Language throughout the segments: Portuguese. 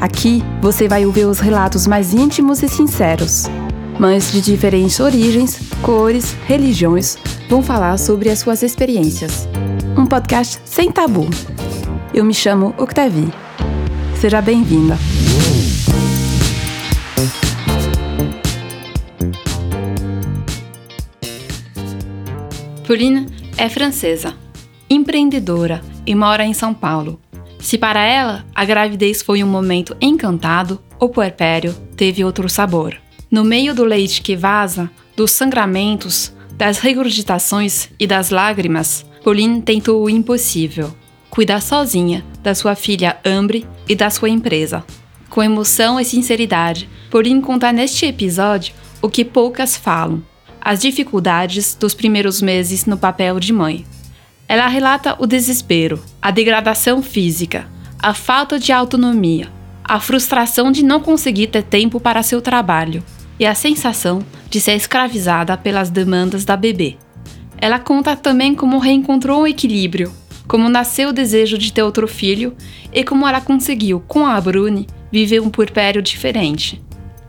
Aqui você vai ouvir os relatos mais íntimos e sinceros. Mães de diferentes origens, cores, religiões vão falar sobre as suas experiências. Um podcast sem tabu. Eu me chamo Octavie. Seja bem-vinda. Pauline é francesa, empreendedora e mora em São Paulo. Se para ela a gravidez foi um momento encantado, o puerpério teve outro sabor. No meio do leite que vaza, dos sangramentos, das regurgitações e das lágrimas, Pauline tentou o impossível: cuidar sozinha da sua filha Ambre e da sua empresa. Com emoção e sinceridade, Pauline conta neste episódio o que poucas falam: as dificuldades dos primeiros meses no papel de mãe. Ela relata o desespero, a degradação física, a falta de autonomia, a frustração de não conseguir ter tempo para seu trabalho e a sensação de ser escravizada pelas demandas da bebê. Ela conta também como reencontrou o equilíbrio, como nasceu o desejo de ter outro filho e como ela conseguiu, com a Bruni, viver um puerpério diferente.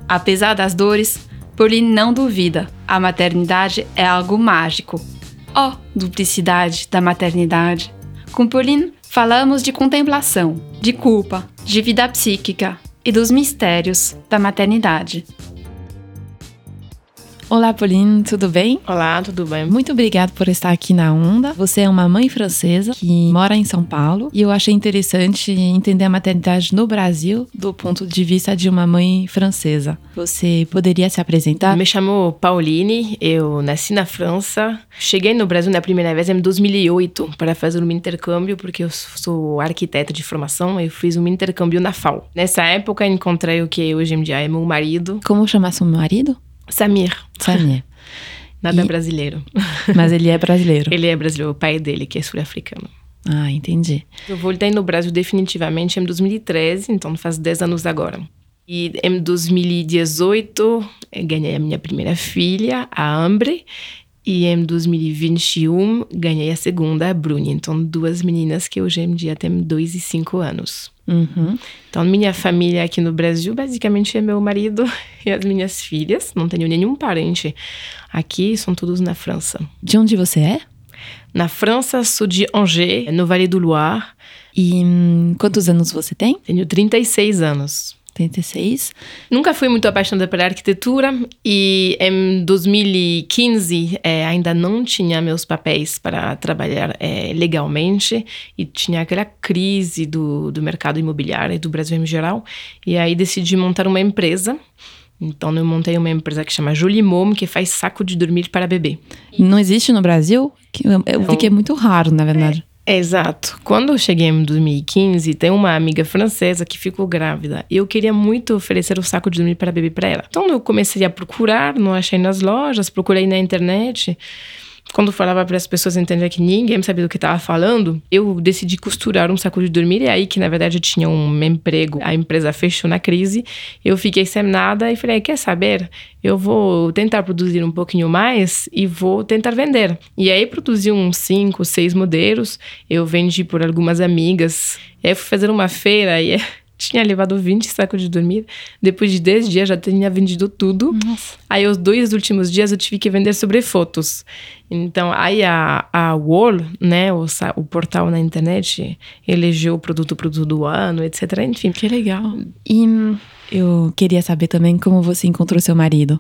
Apesar das dores, Pauline não duvida, a maternidade é algo mágico Ó, oh, duplicidade da maternidade. Com Pauline, falamos de contemplação, de culpa, de vida psíquica e dos mistérios da maternidade. Olá, Pauline, tudo bem? Olá, tudo bem? Muito obrigada por estar aqui na Onda. Você é uma mãe francesa que mora em São Paulo e eu achei interessante entender a maternidade no Brasil do ponto de vista de uma mãe francesa. Você poderia se apresentar? Me chamo Pauline, eu nasci na França. Cheguei no Brasil na primeira vez em 2008 para fazer um intercâmbio, porque eu sou arquiteta de formação. Eu fiz um intercâmbio na FAO. Nessa época, encontrei o que hoje em dia é meu marido. Como chama seu marido? Samir. Samir. Nada e... brasileiro. Mas ele é brasileiro. ele é brasileiro, o pai dele, que é sul-africano. Ah, entendi. Eu voltei no Brasil definitivamente em 2013, então faz 10 anos agora. E em 2018, ganhei a minha primeira filha, a Ambre, e em 2021 ganhei a segunda, a Bruni. Então, duas meninas que hoje em dia têm dois e cinco anos. Uhum. Então, minha família aqui no Brasil basicamente é meu marido e as minhas filhas. Não tenho nenhum parente aqui, são todos na França. De onde você é? Na França, sou de Angers, no Vale do Loire. E hum, quantos anos você tem? Tenho 36 anos. 86. Nunca fui muito apaixonada pela arquitetura e em 2015 é, ainda não tinha meus papéis para trabalhar é, legalmente e tinha aquela crise do, do mercado imobiliário e do Brasil em geral. E aí decidi montar uma empresa. Então eu montei uma empresa que chama Julie Mom, que faz saco de dormir para bebê. Não existe no Brasil? Eu vi que é muito raro, na verdade. Exato. Quando eu cheguei em 2015, tem uma amiga francesa que ficou grávida. E eu queria muito oferecer o saco de dormir para bebê para ela. Então eu comecei a procurar, não achei nas lojas, procurei na internet quando falava para as pessoas entenderem que ninguém sabia do que estava falando, eu decidi costurar um saco de dormir. E aí, que na verdade eu tinha um emprego, a empresa fechou na crise, eu fiquei sem nada e falei: quer saber? Eu vou tentar produzir um pouquinho mais e vou tentar vender. E aí, produzi uns cinco, seis modelos, eu vendi por algumas amigas. E aí, fui fazer uma feira e tinha levado 20 sacos de dormir. Depois de 10 dias já tinha vendido tudo. Nossa. Aí os dois últimos dias eu tive que vender sobre fotos. Então aí a, a Wall, né, o, o portal na internet, elegeu o produto produto do ano, etc. Enfim. Que legal. E eu queria saber também como você encontrou seu marido.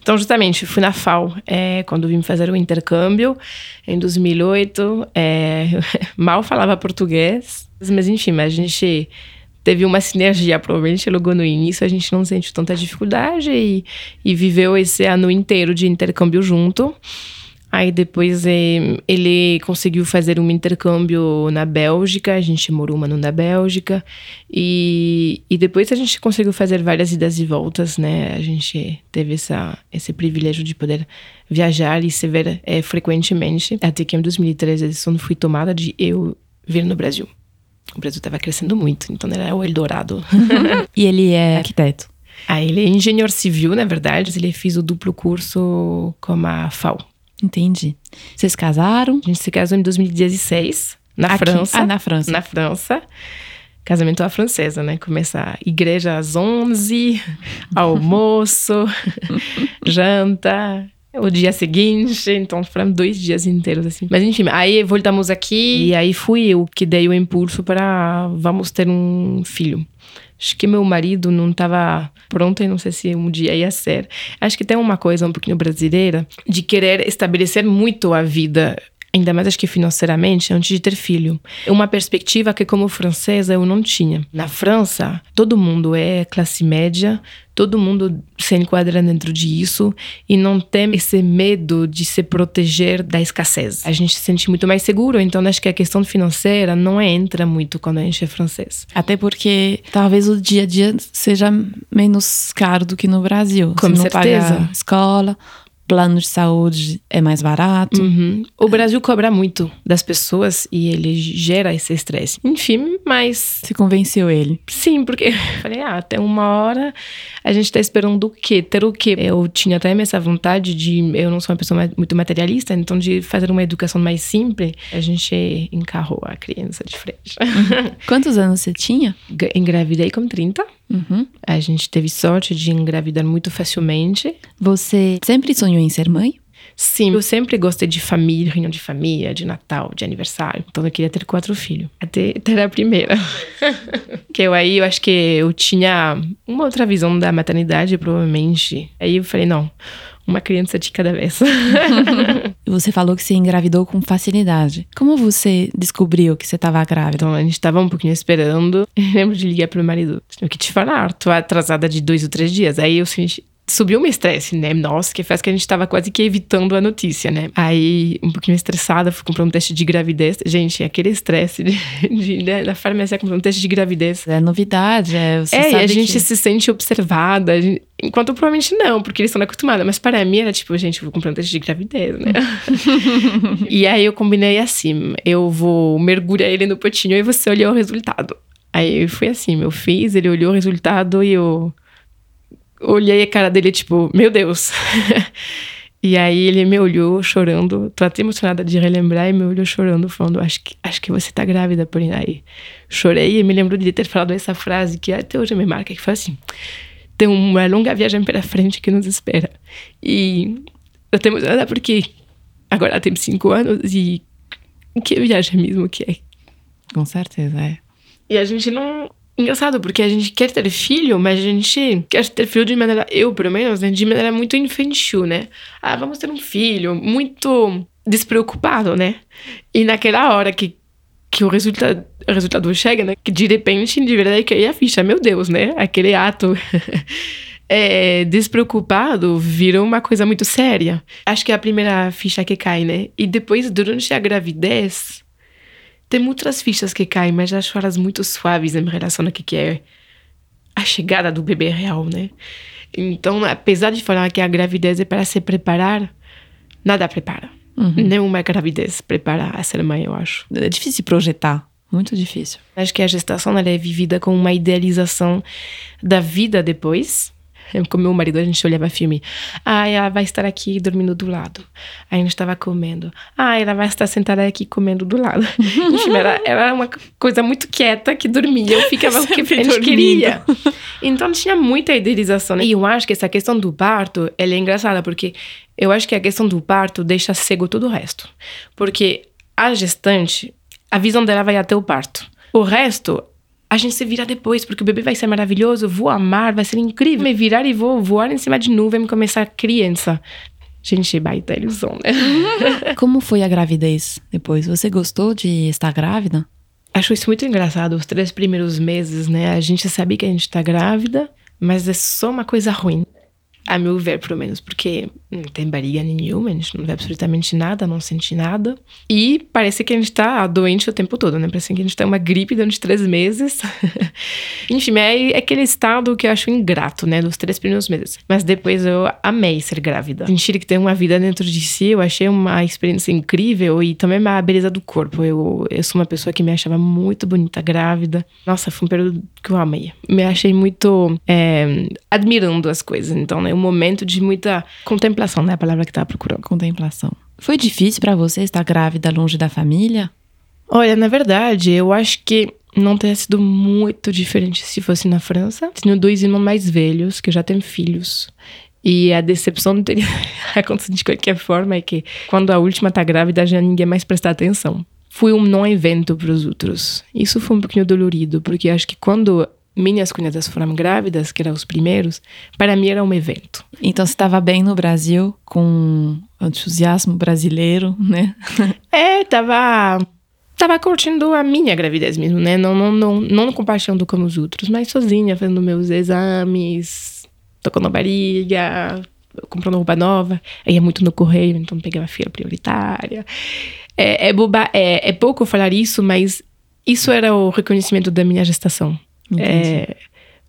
Então, justamente, fui na FAO é, quando vim fazer o intercâmbio em 2008. É, mal falava português, mas enfim, a gente teve uma sinergia, provavelmente logo no início a gente não sentiu tanta dificuldade e, e viveu esse ano inteiro de intercâmbio junto. Aí depois eh, ele conseguiu fazer um intercâmbio na Bélgica, a gente morou um ano na Bélgica. E, e depois a gente conseguiu fazer várias idas e voltas, né? A gente teve essa, esse privilégio de poder viajar e se ver eh, frequentemente. Até que em 2013 a decisão foi tomada de eu vir no Brasil. O Brasil estava crescendo muito, então era o Eldorado. E ele é arquiteto. Ah, ele é engenheiro civil, na verdade. Ele fez o duplo curso com a FAO. Entendi. Vocês casaram? A gente se casou em 2016, na Aqui. França. Ah, na França. Na França. Casamento à francesa, né? Começa a igreja às 11, almoço, janta, o dia seguinte. Então foram dois dias inteiros, assim. Mas enfim, aí voltamos aqui e aí fui eu que dei o impulso para vamos ter um filho. Acho que meu marido não estava pronto e não sei se um dia ia ser. Acho que tem uma coisa um pouquinho brasileira de querer estabelecer muito a vida ainda mais acho que financeiramente, antes de ter filho. É uma perspectiva que, como francesa, eu não tinha. Na França, todo mundo é classe média, todo mundo se enquadra dentro disso e não tem esse medo de se proteger da escassez. A gente se sente muito mais seguro, então acho que a questão financeira não entra muito quando a gente é francês. Até porque talvez o dia a dia seja menos caro do que no Brasil. Com certeza. paga escola, plano de saúde é mais barato. Uhum. O Brasil cobra muito das pessoas e ele gera esse estresse. Enfim, mas Você convenceu ele. Sim, porque eu falei, ah, até uma hora a gente tá esperando o quê? Ter o quê? Eu tinha até essa vontade de. Eu não sou uma pessoa muito materialista, então de fazer uma educação mais simples, a gente encarrou a criança de frente. Quantos anos você tinha? Engravidei com 30. Uhum. A gente teve sorte de engravidar muito facilmente. Você sempre sonhou em ser mãe? Sim, eu sempre gostei de família, reunião de família, de Natal, de aniversário. Então eu queria ter quatro filhos. Até ter a primeira. que eu aí, eu acho que eu tinha uma outra visão da maternidade, provavelmente. Aí eu falei, não, uma criança de cada vez. Você falou que você engravidou com facilidade. Como você descobriu que você estava grávida? então a gente tava um pouquinho esperando. Eu lembro de ligar pro meu marido. Tenho que te falar, tô atrasada de dois ou três dias. Aí eu senti. Subiu um estresse, né? Nossa, que faz que a gente tava quase que evitando a notícia, né? Aí, um pouquinho estressada, fui comprar um teste de gravidez. Gente, aquele estresse de, de, né, da farmácia comprar um teste de gravidez. É novidade, é. Você é, e a gente que... se sente observada. gente- Enquanto provavelmente não, porque eles estão acostumados. Mas para mim era tipo, gente, eu vou comprar um teste de gravidez, né? e aí eu combinei assim: eu vou mergulhar ele no potinho e você olhou o resultado. Aí foi assim: eu fiz, ele olhou o resultado e eu olhei a cara dele, tipo, meu Deus. E aí ele me olhou chorando, tô até emocionada de relembrar, e me olhou chorando, falando, acho que, acho que você tá grávida. Aí chorei e me lembro de ter falado essa frase que até hoje me marca, que foi assim, tem uma longa viagem pela frente que nos espera. E eu tô emocionada porque agora tem cinco anos e que viagem mesmo que é. Com certeza, é. E a gente não. Engraçado, porque a gente quer ter filho, mas a gente quer ter filho de maneira. Eu, pelo menos, né, de maneira muito infantil, né? Ah, vamos ter um filho, muito despreocupado, né? E naquela hora que, que o resultado, o resultado chega, né? Que de repente, de verdade, cai a ficha, meu Deus, né? Aquele ato. é, despreocupado virou uma coisa muito séria. Acho que é a primeira ficha que cai, né? E depois, durante a gravidez, tem outras fichas que caem, mas acho elas muito suaves em relação ao que é a chegada do bebê real, né? Então, apesar de falar que a gravidez é para se preparar, nada prepara. Nenhuma gravidez prepara a ser mãe, eu acho. É difícil projetar. Muito difícil. Acho que a gestação ela é vivida com uma idealização da vida depois. Eu, Com meu marido, a gente olhava filme. Ah, ela vai estar aqui dormindo do lado. Aí a gente estava comendo. Ah, ela vai estar sentada aqui comendo do lado. Enfim, era, era uma coisa muito quieta que dormia. Eu ficava o que a gente dormindo. queria. Então tinha muita idealização. né? E eu acho que essa questão do parto, ela é engraçada, porque eu acho que a questão do parto deixa cego todo o resto. Porque a gestante, a visão dela vai até o parto. O resto, a gente se vira depois, porque o bebê vai ser maravilhoso, vou amar, vai ser incrível. Me virar e vou voar em cima de nuvem e começar criança. Gente, baita ilusão, né? Como foi a gravidez depois? Você gostou de estar grávida? Acho isso muito engraçado. Os três primeiros meses, né? A gente sabia que a gente tá grávida, mas é só uma coisa ruim. A meu ver, pelo menos. Porque Não tem barriga nenhuma, a gente não vê absolutamente nada, não sente nada. E parece que a gente tá doente o tempo todo, né? Parece que a gente tem uma gripe durante três meses. Enfim, é, é aquele estado que eu acho ingrato, né? Dos três primeiros meses. Mas depois eu amei ser grávida. Sentir que tem uma vida dentro de si, eu achei uma experiência incrível e também a beleza do corpo. Eu, eu sou uma pessoa que me achava muito bonita grávida. Nossa, foi um período que eu amei. Me achei muito é, admirando as coisas. Então, é um momento de muita contemplação Contemplação, né? A palavra que tava procurando. Contemplação. Foi difícil para você estar grávida longe da família? Olha, na verdade, eu acho que não teria sido muito diferente se fosse na França. Tenho dois irmãos mais velhos que já têm filhos. E a decepção não teria acontecido de qualquer forma é que quando a última tá grávida já ninguém mais presta atenção. Foi um não evento para os outros. Isso foi um pouquinho dolorido, porque acho que quando minhas cunhadas foram grávidas, que eram os primeiros, para mim era um evento. Então você estava bem no Brasil, com entusiasmo brasileiro, né? é, tava tava curtindo a minha gravidez mesmo, né? Não, não, não, não compartilhando com os outros, mas sozinha, fazendo meus exames, tocando a barriga, comprando roupa nova. Ia muito no correio, então pegava a fila prioritária. É, é, boba, é, é pouco falar isso, mas isso era o reconhecimento da minha gestação é,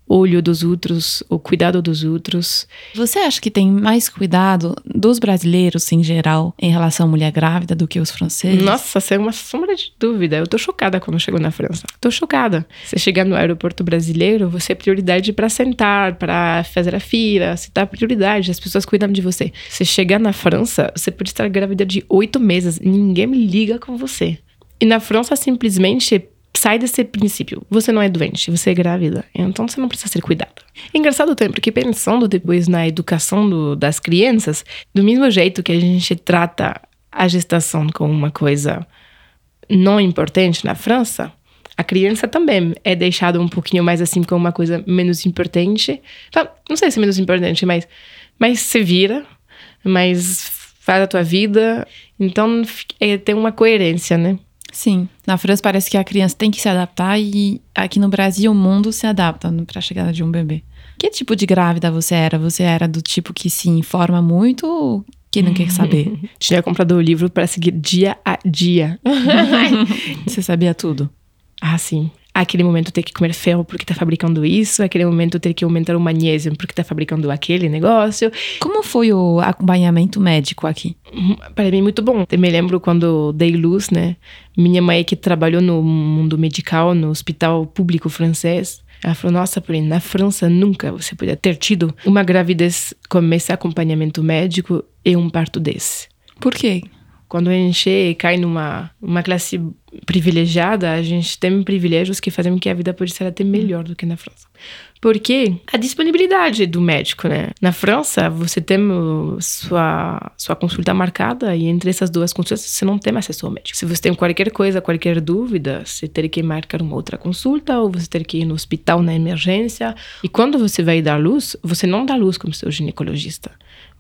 olho dos outros, o cuidado dos outros. Você acha que tem mais cuidado dos brasileiros em geral em relação à mulher grávida do que os franceses? Nossa, sem uma sombra de dúvida. Eu tô chocada quando chego na França. Tô chocada. Você chegar no aeroporto brasileiro, você é prioridade para sentar, para fazer a fila, você dá prioridade, as pessoas cuidam de você. Você chegar na França, você pode estar grávida de oito meses, ninguém me liga com você. E na França, simplesmente sai desse princípio. Você não é doente, você é grávida. Então você não precisa ser cuidada. É engraçado também, porque pensando depois na educação do, das crianças, do mesmo jeito que a gente trata a gestação como uma coisa não importante na França, a criança também é deixada um pouquinho mais assim como uma coisa menos importante. Não sei se é menos importante, mas, mas se vira, mas faz a tua vida. Então é, tem uma coerência, né? Sim. Na França parece que a criança tem que se adaptar e aqui no Brasil o mundo se adapta para a chegada de um bebê. Que tipo de grávida você era? Você era do tipo que se informa muito ou que não quer saber? Tinha comprado o livro para seguir dia a dia. você sabia tudo? Ah, sim aquele momento ter que comer ferro porque está fabricando isso, aquele momento ter que aumentar o magnésio porque está fabricando aquele negócio. Como foi o acompanhamento médico aqui? Hum, para mim, muito bom. Eu me lembro quando dei luz, né? Minha mãe que trabalhou no mundo medical, no hospital público francês, ela falou: Nossa, porém, na França nunca você podia ter tido uma gravidez com esse acompanhamento médico e um parto desse. Por quê? Quando a gente cai numa uma classe privilegiada, a gente tem privilégios que fazem com que a vida pode ser até melhor do que na França. Porque a disponibilidade do médico, né? Na França, você tem sua, sua consulta marcada e entre essas duas consultas você não tem acesso ao médico. Se você tem qualquer coisa, qualquer dúvida, você tem que marcar uma outra consulta ou você tem que ir no hospital na emergência. E quando você vai dar luz, você não dá luz como seu ginecologista.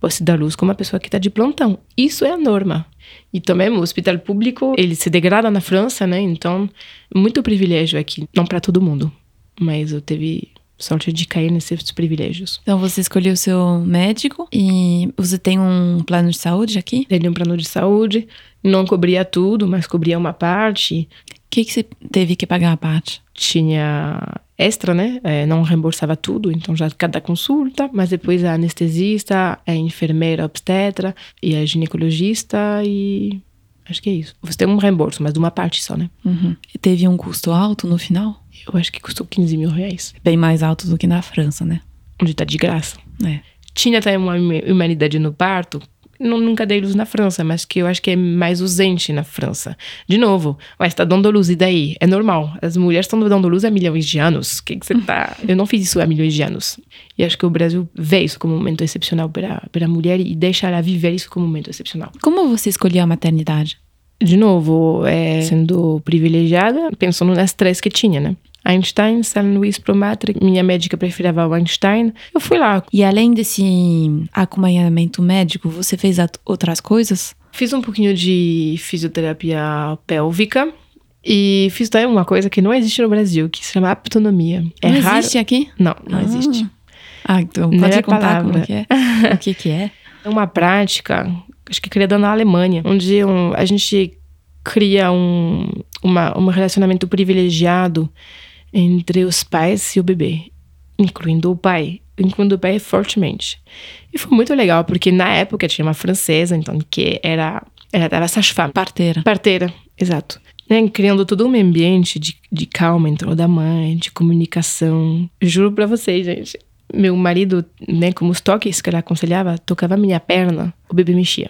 Você dá luz como uma pessoa que está de plantão. Isso é a norma. E também o hospital público, ele se degrada na França, né? Então, muito privilégio aqui. Não para todo mundo, mas eu teve sorte de cair nesses privilégios. Então você escolheu o seu médico e você tem um plano de saúde aqui? Tem um plano de saúde, não cobria tudo, mas cobria uma parte. O que, que você teve que pagar a parte? Tinha extra, né? É, não reembolsava tudo, então já cada consulta, mas depois a anestesista, a enfermeira obstetra e a ginecologista e acho que é isso. Você tem um reembolso, mas de uma parte só, né? Uhum. Teve um custo alto no final? Eu acho que custou 15 mil reais. Bem mais alto do que na França, né? Onde tá de graça. É. Tinha até uma humanidade no parto, nunca dei luz na França, mas que eu acho que é mais usante na França. De novo, ué, está dando luz, e daí? É normal. As mulheres estão dando luz há milhões de anos. O que, que você tá. eu não fiz isso há milhões de anos. E acho que o Brasil vê isso como um momento excepcional para, para a mulher e deixa ela viver isso como um momento excepcional. Como você escolheu a maternidade? De novo, é, sendo privilegiada, pensando nas três que tinha, né? Einstein, San Luís Promatri, minha médica preferava o Einstein. Eu fui lá. E além desse acompanhamento médico, você fez outras coisas? Fiz um pouquinho de fisioterapia pélvica. E fiz também uma coisa que não existe no Brasil, que se chama aptonomia. É não raro... existe aqui? Não, não ah. existe. Ah, então pode contar palavra. como que é? o que que é? É uma prática, acho que criada na Alemanha, onde um, a gente cria um, uma, um relacionamento privilegiado entre os pais e o bebê, incluindo o pai, incluindo o pai fortemente. E foi muito legal, porque na época tinha uma francesa, então, que era, ela estava sage-femme, Parteira. parteira, exato. Né, criando todo um ambiente de, de calma em torno da mãe, de comunicação. Juro pra vocês, gente. Meu marido, né, como os toques que ela aconselhava, tocava minha perna, o bebê mexia.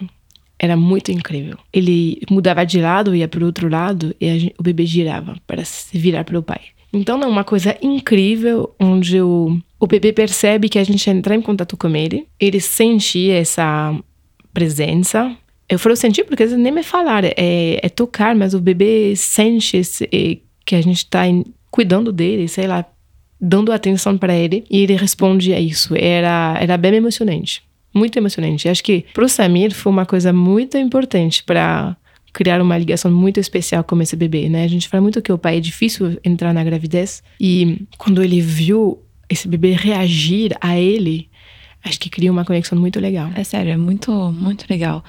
Era muito incrível. Ele mudava de lado, ia para o outro lado e a gen- o bebê girava para se virar para o pai. Então é uma coisa incrível onde o, o bebê percebe que a gente entra em contato com ele, ele sente essa presença. Eu falo sentir porque eles nem me falaram, é, é tocar, mas o bebê sente esse, é, que a gente está cuidando dele, sei lá, dando atenção para ele e ele responde a isso. Era, era bem emocionante, muito emocionante. Acho que para o Samir foi uma coisa muito importante para criar uma ligação muito especial com esse bebê, né? A gente fala muito que o pai é difícil entrar na gravidez e quando ele viu esse bebê reagir a ele, acho que cria uma conexão muito legal. É sério, é muito, muito legal.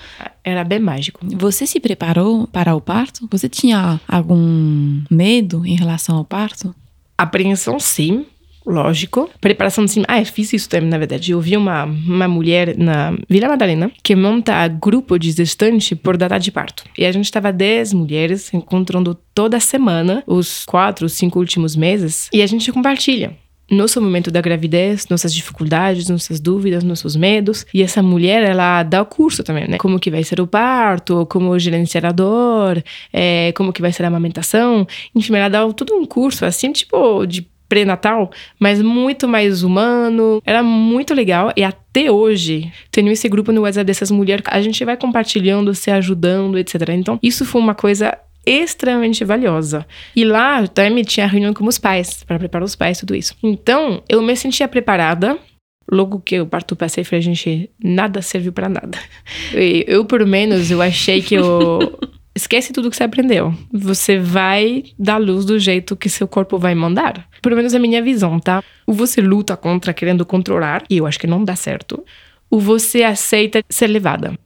Era bem mágico. Você se preparou para o parto? Você tinha algum medo em relação ao parto? Apreensão, sim, lógico. Preparação, sim. Ah, eu fiz isso também, na verdade. Eu vi uma, uma mulher na Vila Madalena que monta grupo de gestante por data de parto. E a gente estava 10 mulheres encontrando toda semana, os quatro, cinco últimos meses, e a gente compartilha. Nosso momento da gravidez, nossas dificuldades, nossas dúvidas, nossos medos. E essa mulher, ela dá o curso também, né? Como que vai ser o parto, como gerenciar a dor, é, como que vai ser a amamentação. Enfim, ela dá todo um curso, assim, tipo, de pré-natal, mas muito mais humano. Era muito legal e até hoje tenho esse grupo no WhatsApp dessas mulheres. A gente vai compartilhando, se ajudando, etc. Então, isso foi uma coisa extremamente valiosa. E lá também tinha reunião com os pais, para preparar os pais, tudo isso. Então, eu me sentia preparada. Logo que o parto passei, falei, gente, nada serviu para nada. Eu, por menos, eu achei que eu esquece tudo que você aprendeu. Você vai dar luz do jeito que seu corpo vai mandar. Pelo menos é a minha visão, tá? Ou você luta contra querendo controlar, e eu acho que não dá certo. Ou você aceita ser levada.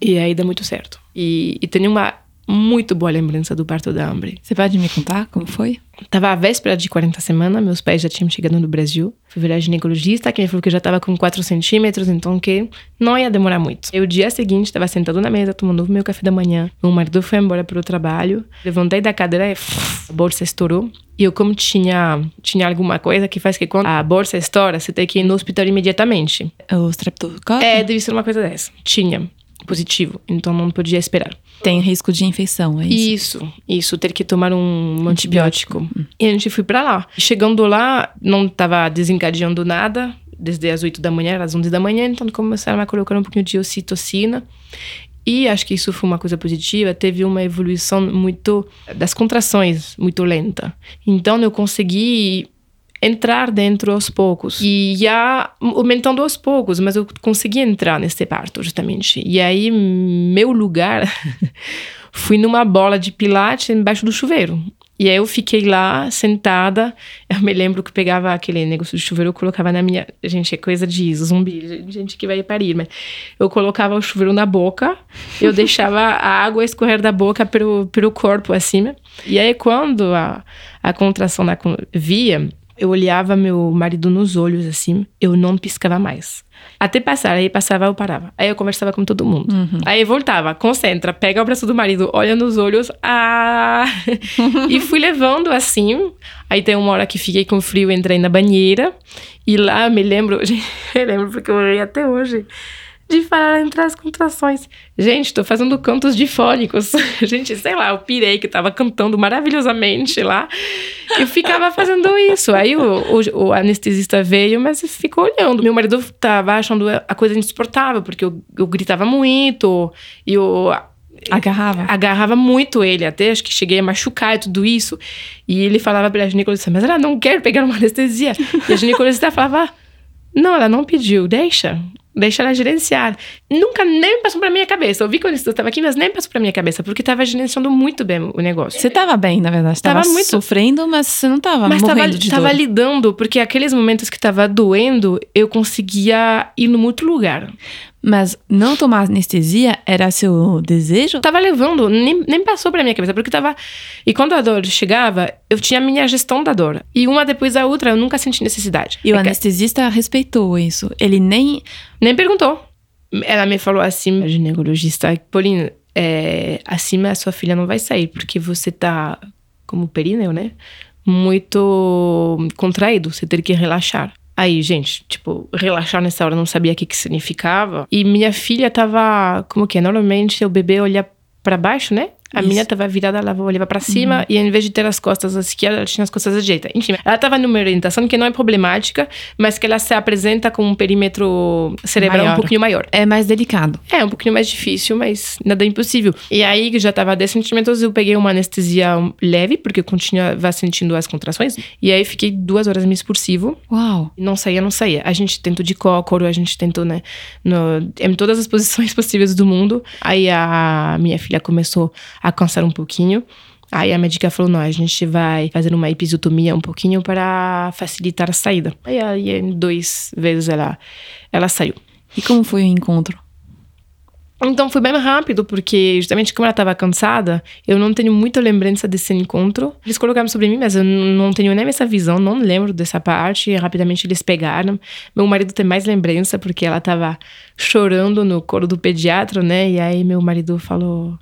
E aí dá muito certo. E, e tenho uma muito boa lembrança do parto da Ambre. Você pode me contar como foi? Tava a véspera de 40 semanas, meus pais já tinham chegado no Brasil. Fui ver a ginecologista, que me falou que eu já tava com 4 centímetros, então que não ia demorar muito. E o dia seguinte, tava sentado na mesa, tomando o meu café da manhã. Meu marido foi embora pro trabalho. Levantei da cadeira e a bolsa estourou. E eu, como tinha, tinha alguma coisa que faz que quando a bolsa estoura, você tem que ir no hospital imediatamente. O streptococcus? É, deve ser uma coisa dessa. Tinha. Positivo. Então não podia esperar. Tem risco de infecção, é isso? Isso, isso, ter que tomar um antibiótico. E a gente foi pra lá. Chegando lá, não tava desencadeando nada, desde as 8 da manhã, às 11 da manhã, então começaram a colocar um pouquinho de ocitocina. E acho que isso foi uma coisa positiva, teve uma evolução muito das contrações muito lenta. Então eu consegui entrar dentro aos poucos e já aumentando aos poucos, mas eu consegui entrar nesse parto justamente. E aí meu lugar fui numa bola de pilates embaixo do chuveiro. E aí eu fiquei lá sentada. Eu me lembro que pegava aquele negócio de chuveiro, eu colocava na minha. Gente, é coisa de zumbi, gente que vai parir, mas eu colocava o chuveiro na boca, eu deixava a água escorrer da boca pelo, pelo corpo acima. E aí quando a, a contração na, via, eu olhava meu marido nos olhos assim, eu não piscava mais. Até passar, aí passava, eu parava. Aí eu conversava com todo mundo. Uhum. Aí voltava, concentra, pega o braço do marido, olha nos olhos, ah! e fui levando assim. Aí tem uma hora que fiquei com frio, entrei na banheira. E lá me lembro, eu lembro porque eu olhei até hoje de falar entrar as contrações. Gente, tô fazendo cantos difônicos. Gente, sei lá, eu pirei que tava cantando maravilhosamente lá. Eu ficava fazendo isso. Aí o, o, o, anestesista veio, mas ficou olhando. Meu marido tava achando a coisa insuportável, porque eu, eu gritava muito. E eu Agarrava? Agarrava muito ele, até acho que cheguei a machucar e tudo isso. E ele falava pra ginecologista, mas ela não quer pegar uma anestesia. E a ginecologista falava, não, ela não pediu, deixa. Deixa ela gerenciar. Nunca nem passou pra minha cabeça. Eu vi quando eu estava aqui, mas nem passou pra minha cabeça, porque tava gerenciando muito bem o negócio. Você tava bem, na verdade. Você tava, Tava muito- sofrendo, mas você não tava Mas morrendo tava, de tava dor. lidando, porque aqueles momentos que tava doendo, eu conseguia ir no outro lugar. Mas não tomar anestesia era seu desejo? tava levando, nem, nem passou pra minha cabeça, porque tava. E quando a dor chegava, eu tinha a minha gestão da dor. E uma depois da outra, eu nunca senti necessidade. E o É que- anestesista respeitou isso. Ele nem. Nem perguntou. Ela me falou assim, a ginecologista, Pauline, é, acima a sua filha não vai sair, porque você tá, como períneo, né? Muito contraído, você tem que relaxar. Aí, gente, tipo, relaxar nessa hora não sabia o que que significava. E minha filha tava, como que é? Normalmente o bebê olha pra baixo, né? A Isso. minha tava virada, ela olhava pra cima e em vez de ter as costas à esquerda, ela tinha as costas à direita. Enfim, ela tava numa orientação que não é problemática, mas que ela se apresenta com um perímetro cerebral Maior. um pouquinho maior. É mais delicado. É, um pouquinho mais difícil, mas nada impossível. E aí, que já tava 10 centímetros, eu peguei uma anestesia leve, porque eu continuava sentindo as contrações. E aí, fiquei duas horas me expulsivo. Uau. Não saía, não saía. A gente tentou de cócoro, a gente tentou, né, no, em todas as posições possíveis do mundo. Aí, a minha filha começou a cansar um pouquinho. Aí a médica falou: não, a gente vai fazer uma episiotomia um pouquinho para facilitar a saída. Aí, aí em dois vezes ela, ela saiu. E como foi o encontro? Então foi bem rápido, porque justamente como ela estava cansada, eu não tenho muita lembrança desse encontro. Eles colocaram sobre mim, mas eu não tenho nem essa visão, não lembro dessa parte. E rapidamente eles pegaram. Meu marido tem mais lembrança, porque ela estava chorando no colo do pediatra, né? E aí meu marido falou: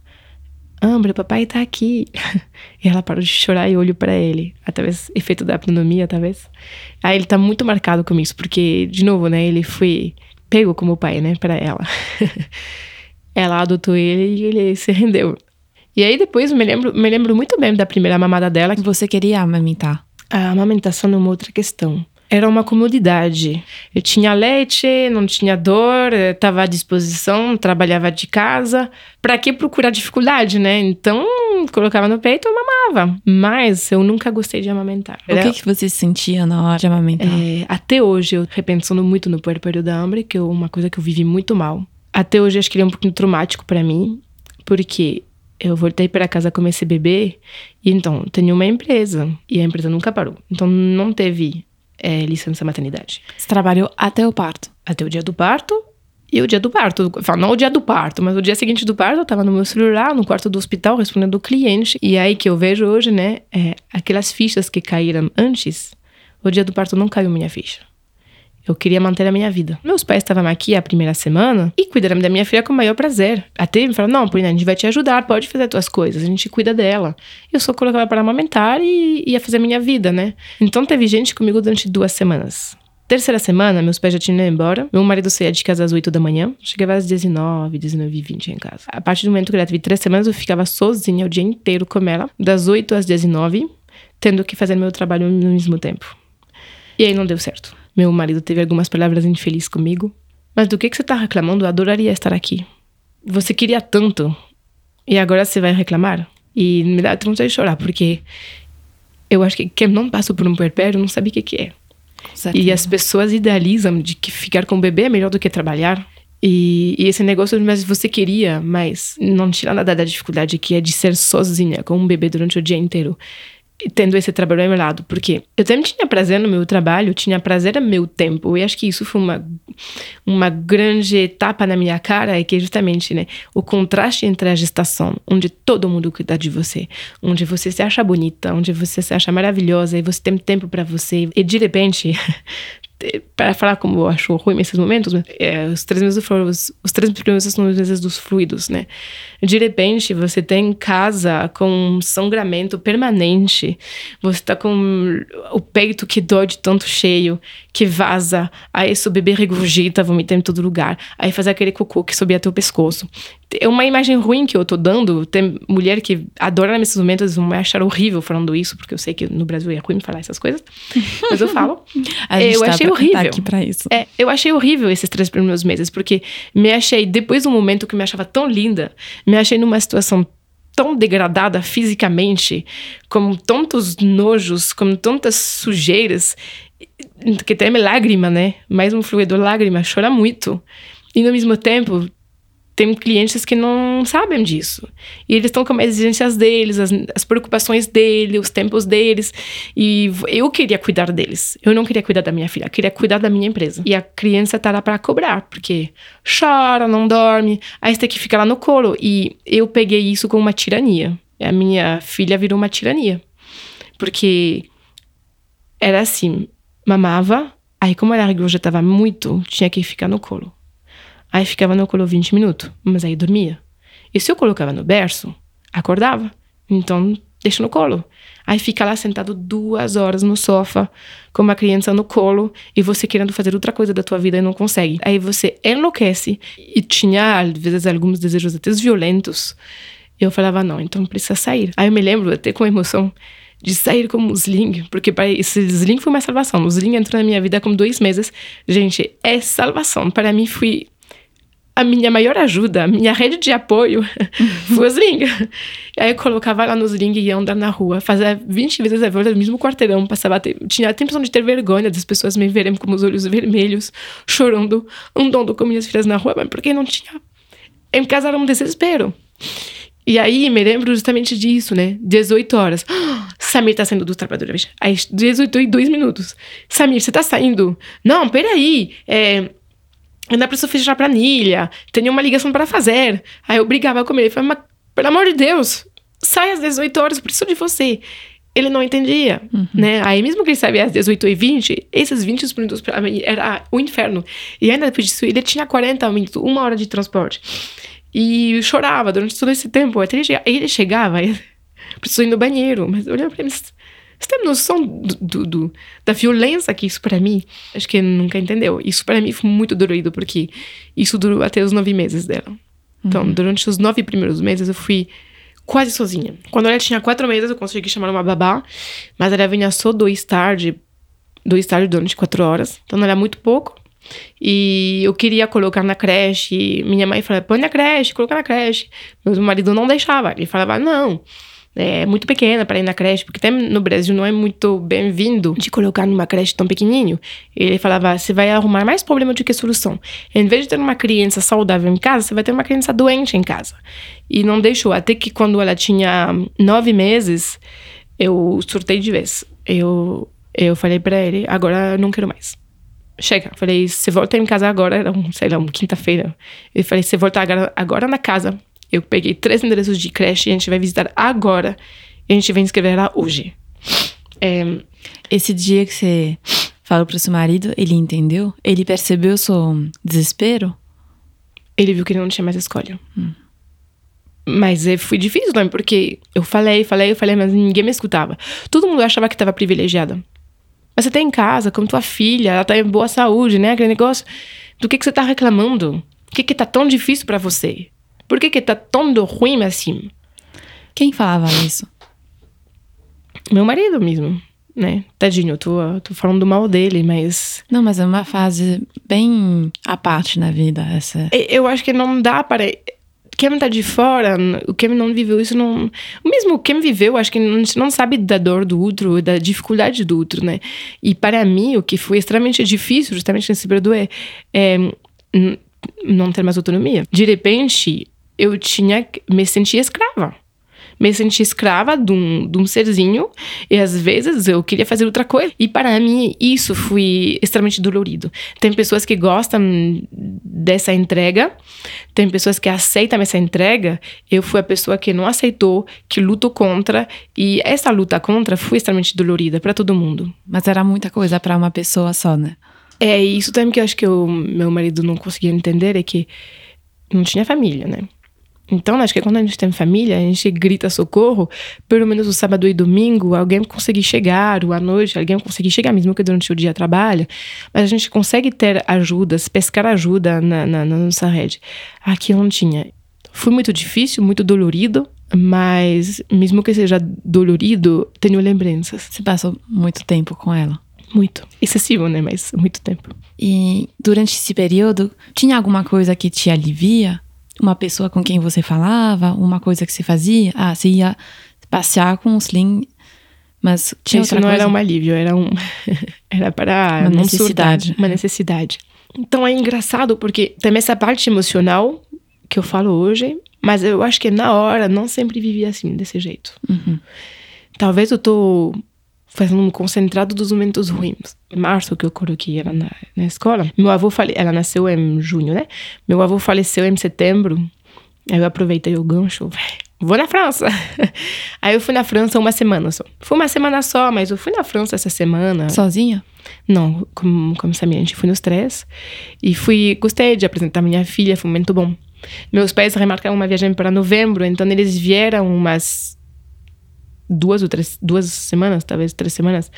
Ambra, papai tá aqui. e ela parou de chorar e olhou para ele. Talvez efeito da pneumonia, talvez. Aí ele tá muito marcado com isso, porque, de novo, né? Ele foi pego como pai, né? Para ela. ela adotou ele e ele se rendeu. E aí depois eu me lembro, me lembro muito bem da primeira mamada dela. Você queria amamentar? A amamentação é uma outra questão. Era uma comodidade. Eu tinha leite, não tinha dor, estava à disposição, trabalhava de casa. Pra que procurar dificuldade, né? Então, colocava no peito e mamava. Mas eu nunca gostei de amamentar. O que, que você sentia na hora de amamentar? É, até hoje, eu repensando muito no puerpério da Ambre, que é uma coisa que eu vivi muito mal. Até hoje, acho que ele é um pouquinho traumático pra mim, porque eu voltei para casa com esse bebê, e então, tenho uma empresa, e a empresa nunca parou. Então, não teve é, licença maternidade. Você trabalhou até o parto. Até o dia do parto, e o dia do parto. Não o dia do parto, mas o dia seguinte do parto, eu tava no meu celular, no quarto do hospital, respondendo o cliente. E aí que eu vejo hoje, né, é, aquelas fichas que caíram antes, o dia do parto não caiu minha ficha. Eu queria manter a minha vida. Meus pais estavam aqui a primeira semana e cuidaram da minha filha com o maior prazer. Até me falaram: não, Paulina, a gente vai te ajudar, pode fazer as tuas coisas, a gente cuida dela. Eu só colocava para amamentar e ia fazer a minha vida, né? Então teve gente comigo durante duas semanas. Terceira semana, meus pais já tinham ido embora. Meu marido saía de casa às 8 da manhã. Chegava às 19, 19 e 20 em casa. A partir do momento que ela teve três semanas, eu ficava sozinha o dia inteiro com ela. Das 8 às 19, tendo que fazer meu trabalho no mesmo tempo. E aí não deu certo. Meu marido teve algumas palavras infelizes comigo. Mas do que, que você tá reclamando? Eu adoraria estar aqui. Você queria tanto. E agora você vai reclamar? E me dá vontade de chorar, porque eu acho que quem não passou por um puerpério não sabe o que, que é. E as pessoas idealizam de que ficar com o bebê é melhor do que trabalhar. E, e esse negócio, mas você queria, mas não tira nada da dificuldade que é de ser sozinha com um bebê durante o dia inteiro. Tendo esse trabalho ao meu lado. Porque eu também tinha prazer no meu trabalho, tinha prazer no meu tempo. E acho que isso foi uma, uma grande etapa na minha cara, é que justamente, né, o contraste entre a gestação, onde todo mundo cuida de você, onde você se acha bonita, onde você se acha maravilhosa e você tem tempo para você, e de repente, para falar como eu acho ruim nesses momentos, é, os três meses os, os três primeiros são os meses dos fluidos, né? De repente, você tem casa com sangramento permanente, você tá com o peito que dói de tanto cheio, que vaza, aí seu bebê regurgita, vomita em todo lugar, aí faz aquele cocô que sobe até o pescoço. É uma imagem ruim que eu tô dando. Tem mulher que adora nesses momentos, vão me achar horrível falando isso, porque eu sei que no Brasil é ruim falar essas coisas, mas eu falo. A gente eu tá achei pra- horrível. Tá aqui pra isso. É, eu achei horrível esses três primeiros meses, porque me achei, depois do momento que me achava tão linda, me achei numa situação tão degradada fisicamente, com tantos nojos, com tantas sujeiras, que tem lágrima, né? Mais um fluido lágrima, chora muito. E no mesmo tempo, tem clientes que não sabem disso. E eles estão com as exigências deles, as, as, preocupações deles, os tempos deles. E eu queria cuidar deles. Eu não queria cuidar da minha filha, eu queria cuidar da minha empresa. E a criança tá lá para cobrar, porque chora, não dorme, aí você tem que ficar lá no colo. E eu peguei isso como uma tirania. A minha filha virou uma tirania. Porque era assim, mamava, aí como ela regurgitava muito, tinha que ficar no colo. Aí ficava no colo 20 minutos, mas aí dormia. E se eu colocava no berço, acordava. Então, deixa no colo. Aí fica lá sentado duas horas no sofá, com uma criança no colo, e você querendo fazer outra coisa da tua vida e não consegue. Aí você enlouquece. E tinha, às vezes, alguns desejos até violentos. Eu falava, não, então precisa sair. Aí eu me lembro, até com emoção, de sair com o porque para esse Sling foi uma salvação. O Sling entrou na minha vida com dois meses. Gente, é salvação. Para mim foi a minha maior ajuda, a minha rede de apoio foi o Sling. Aí eu colocava lá no Sling e ia andar na rua, fazia 20 vezes a volta do mesmo quarteirão, passava, tinha a impressão de ter vergonha das pessoas me verem com os olhos vermelhos, chorando, andando com minhas filhas na rua, mas porque não tinha. Em casa era um desespero. E aí me lembro justamente disso, né? 18 horas. Samir tá saindo do trabalho. Aí 18 e 2 minutos. Samir, você tá saindo? Não, peraí. É ainda preciso fechar a planilha, tenho uma ligação para fazer. Aí eu brigava com ele, falava, mas pelo amor de Deus, sai às 18 horas, preciso de você. Ele não entendia, uhum. né? Aí mesmo que ele sabia às 18 e 20, esses 20 minutos para mim era o inferno. E ainda depois disso, ele tinha 40 minutos, uma hora de transporte. E chorava durante todo esse tempo. Até ele, chegava, ele chegava, preciso ir no banheiro, mas olhava para ele, você tem noção do, do, do, da violência que isso para mim? Acho que nunca entendeu. Isso para mim foi muito dolorido, porque isso durou até os nove meses dela. Então, uhum. durante os nove primeiros meses, eu fui quase sozinha. Quando ela tinha quatro meses, eu consegui chamar uma babá, mas ela vinha só dois tarde, dois tarde durante quatro horas. Então, era muito pouco. E eu queria colocar na creche. Minha mãe falava, põe na creche, coloca na creche. Meu marido não deixava. Ele falava, não é muito pequena para ir na creche, porque até no Brasil não é muito bem-vindo de colocar numa creche tão pequenininho. Ele falava, você vai arrumar mais problema do que solução. Em vez de ter uma criança saudável em casa, você vai ter uma criança doente em casa. E não deixou, até que quando ela tinha nove meses, eu surtei de vez. Eu, eu falei para ele, agora eu não quero mais. Chega, falei, você volta em casa agora, era um, sei lá, uma quinta-feira. Eu falei, você volta agora, agora na casa, eu peguei três endereços de creche e a gente vai visitar agora. E a gente vai inscrever lá hoje. É, Esse dia que você falou pro seu marido, ele entendeu? Ele percebeu o seu desespero? Ele viu que ele não tinha mais escolha. Hum. Mas é, foi difícil também, porque eu falei, falei, eu falei, mas ninguém me escutava. Todo mundo achava que estava privilegiada. Você tá em casa, com tua filha, ela tá em boa saúde, né? Aquele negócio. Do que, que você tá reclamando? O que, que tá tão difícil para você? Por que que tá tão ruim assim? Quem falava isso? Meu marido mesmo, né? Tadinho, tô, tô falando mal dele, mas... Não, mas é uma fase bem à parte na vida, essa... Eu acho que não dá para... Quem tá de fora, o quem não viveu isso não... Mesmo quem viveu, acho que não, não sabe da dor do outro, da dificuldade do outro, né? E para mim, o que foi extremamente difícil, justamente nesse período, é, é não ter mais autonomia. De repente, eu tinha me sentia escrava. Me sentia escrava de um, de um serzinho e às vezes eu queria fazer outra coisa. E para mim isso foi extremamente dolorido. Tem pessoas que gostam dessa entrega, tem pessoas que aceitam essa entrega. Eu fui a pessoa que não aceitou, que lutou contra e essa luta contra foi extremamente dolorida para todo mundo. Mas era muita coisa para uma pessoa só, né? É isso também que eu acho que o meu marido não conseguia entender é que não tinha família, né? Então, acho que quando a gente tem família, a gente grita socorro, pelo menos o sábado e domingo, alguém conseguir chegar, ou à noite, alguém conseguir chegar, mesmo que durante o dia trabalha, mas a gente consegue ter ajudas, pescar ajuda na, na, na nossa rede. Aqui não tinha. Foi muito difícil, muito dolorido, mas mesmo que seja dolorido, tenho lembranças. Você passou muito tempo com ela? Muito. Excessivo, né? Mas muito tempo. E durante esse período, tinha alguma coisa que te alivia? Uma pessoa com quem você falava, uma coisa que você fazia. Ah, você ia passear com o sling, mas tinha Isso não coisa? era um alívio, era um era para uma necessidade. Uma necessidade. Então é engraçado porque tem essa parte emocional que eu falo hoje, mas eu acho que na hora não sempre vivi assim, desse jeito. Uhum. Talvez eu tô fazendo um concentrado dos momentos ruins. Em março, que eu coloquei ela na, na escola, meu avô fale... ela nasceu em junho, né? Meu avô faleceu em setembro. Aí eu aproveitei o gancho, vou na França. Aí eu fui na França uma semana só. Foi uma semana só, mas eu fui na França essa semana. Sozinha? Não, como, sabia, a gente foi nos três. E fui, gostei de apresentar minha filha, foi muito bom. Meus pais remarcaram uma viagem para novembro, então eles vieram umas duas ou três, duas semanas, talvez três semanas,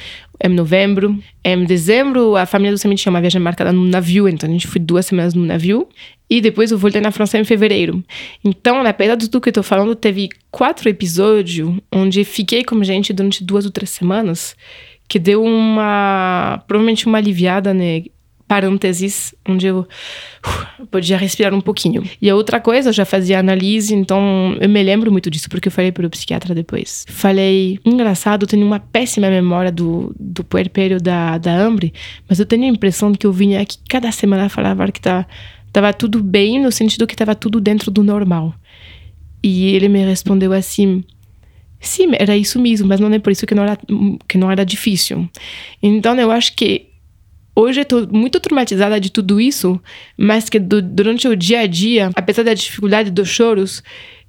em novembro. Em dezembro, a família do Samit tinha uma viagem marcada no navio, então a gente foi duas semanas no navio. E depois eu voltei na França em fevereiro. Então, apesar de tudo que eu tô falando, teve quatro episódios onde fiquei com gente durante duas ou três semanas, que deu uma, provavelmente uma aliviada, né? Parênteses, onde eu uh, podia respirar um pouquinho. E a outra coisa, eu já fazia análise, então eu me lembro muito disso, porque eu falei para o psiquiatra depois. Falei, engraçado, eu tenho uma péssima memória do, do puerpério da, da Ambre, mas eu tenho a impressão que eu vinha aqui cada semana falar que tá, tava tudo bem, no sentido que tava tudo dentro do normal. E ele me respondeu assim, sim, era isso mesmo, mas não é por isso que não era, que não era difícil. Então eu acho que Hoje eu tô muito traumatizada de tudo isso, mas que do, durante o dia a dia, apesar da dificuldade dos choros,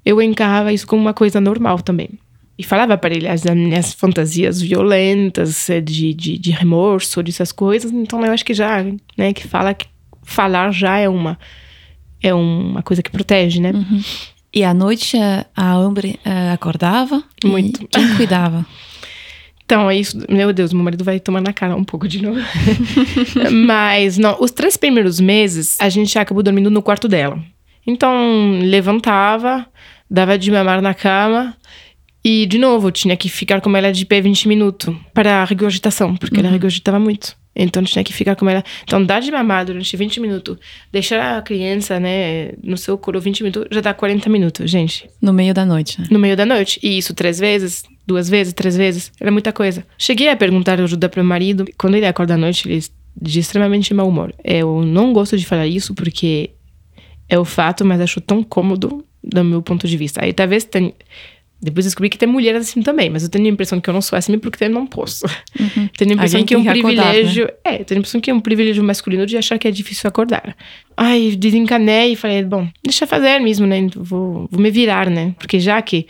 eu encarava isso como uma coisa normal também. E falava para ele as minhas fantasias violentas, eh, de, de, de remorso, dessas coisas. Então eu acho que já, né, que fala que falar já é uma é uma coisa que protege, né? Uhum. E à noite a Ambre uh, acordava? Muito. quem cuidava? Então, é isso. Meu Deus, meu marido vai tomar na cara um pouco de novo. Mas, não, os três primeiros meses, a gente acabou dormindo no quarto dela. Então, levantava, dava de mamar na cama. E, de novo, tinha que ficar com ela de pé 20 minutos para a regurgitação, porque uhum. ela regurgitava muito. Então tinha que ficar com ela. Então, dar de mamar durante 20 minutos, deixar a criança, né, no seu colo 20 minutos, já dá 40 minutos, gente. No meio da noite, né? No meio da noite. E isso três vezes, duas vezes, três vezes. Era muita coisa. Cheguei a perguntar ajuda para o marido. Quando ele acorda à noite, ele de extremamente mau humor. Eu não gosto de falar isso porque é o fato, mas acho tão cômodo do meu ponto de vista. Aí talvez tenha depois descobri que tem mulheres assim também, mas eu tenho a impressão que eu não sou assim porque eu não posso. Uhum. Tenho a impressão que é um privilégio. Acordar, né? É, tenho a impressão que é um privilégio masculino de achar que é difícil acordar. Ai, desencanei e falei, bom, deixa fazer mesmo, né? Vou, vou me virar, né? Porque já que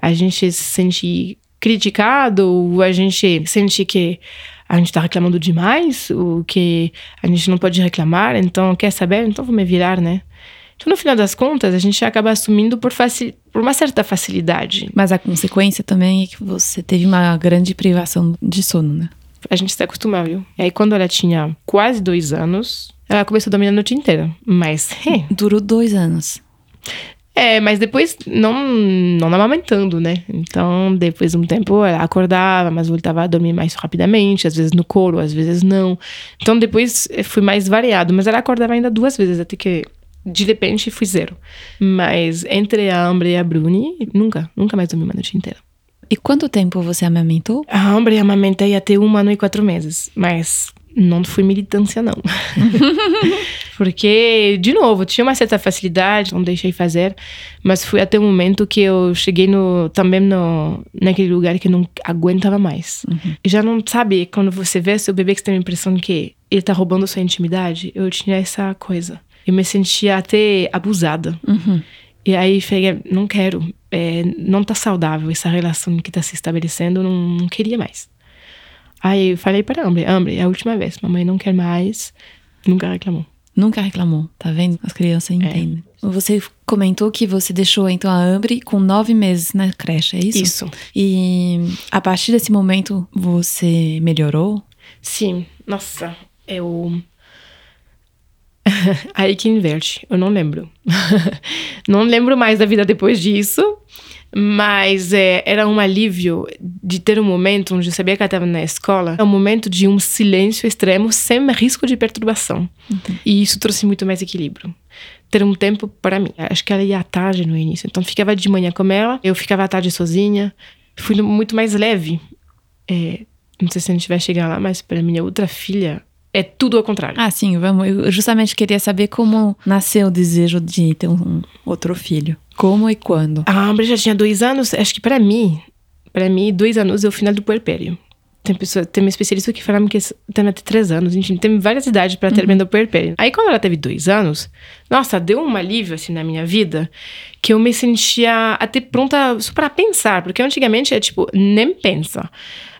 a gente se sente criticado, ou a gente sente que a gente está reclamando demais, ou que a gente não pode reclamar, então quer saber? Então vou me virar, né? Então, no final das contas, a gente acaba assumindo por, por uma certa facilidade. Mas a consequência também é que você teve uma grande privação de sono, né? A gente se acostumava, viu? E aí, quando ela tinha quase dois anos, ela começou a dormir a noite inteira. Mas. É. Durou dois anos. É, mas depois não, não amamentando, né? Então, depois de um tempo, ela acordava, mas voltava a dormir mais rapidamente, às vezes no colo, às vezes não. Então, depois eh, foi mais variado, mas ela acordava ainda duas vezes, até que de repente fui zero. Mas entre a Ambre e a Bruni, nunca, nunca mais dormi uma noite inteira. E quanto tempo você amamentou? A Ambre amamentei até um ano e quatro meses, mas não foi militância, não. Porque, de novo, tinha uma certa facilidade, não deixei fazer, mas foi até o momento que eu cheguei no, também no, naquele lugar que não aguentava mais. Uhum. Já não sabe, quando você vê seu bebê que você tem a impressão que ele tá roubando sua intimidade, eu tinha essa coisa eu me sentia até abusada. Uhum. E aí falei, não quero, é, não tá saudável essa relação que tá se estabelecendo, não, não queria mais. Aí eu falei para a Ambre, Ambre, é a última vez, mamãe não quer mais, nunca reclamou. Nunca reclamou, tá vendo? As crianças é. entendem. É. Você comentou que você deixou então a Ambre com nove meses na creche, é isso? Isso. E a partir desse momento você melhorou? Sim, nossa, eu Aí que inverte, eu não lembro. não lembro mais da vida depois disso, mas é, era um alívio de ter um momento onde eu sabia que ela estava na escola, é um momento de um silêncio extremo sem risco de perturbação. Uhum. E isso trouxe muito mais equilíbrio. Ter um tempo para mim. Acho que ela ia à tarde no início, então ficava de manhã com ela, eu ficava à tarde sozinha. Fui muito mais leve. É, não sei se a gente vai chegar lá, mas para minha outra filha, É tudo ao contrário. Ah, sim, vamos. Eu justamente queria saber como nasceu o desejo de ter um outro filho. Como e quando? A Amber já tinha dois anos. Acho que para mim, para mim, dois anos é o final do puerpério. Tem pessoa, tem uma especialista que fala que tem até três anos. Enfim, tem várias idades para terminar o puerpério. Aí, quando ela teve dois anos, nossa, deu um alívio, assim, na minha vida, que eu me sentia até pronta só pra pensar. Porque antigamente é tipo, nem pensa.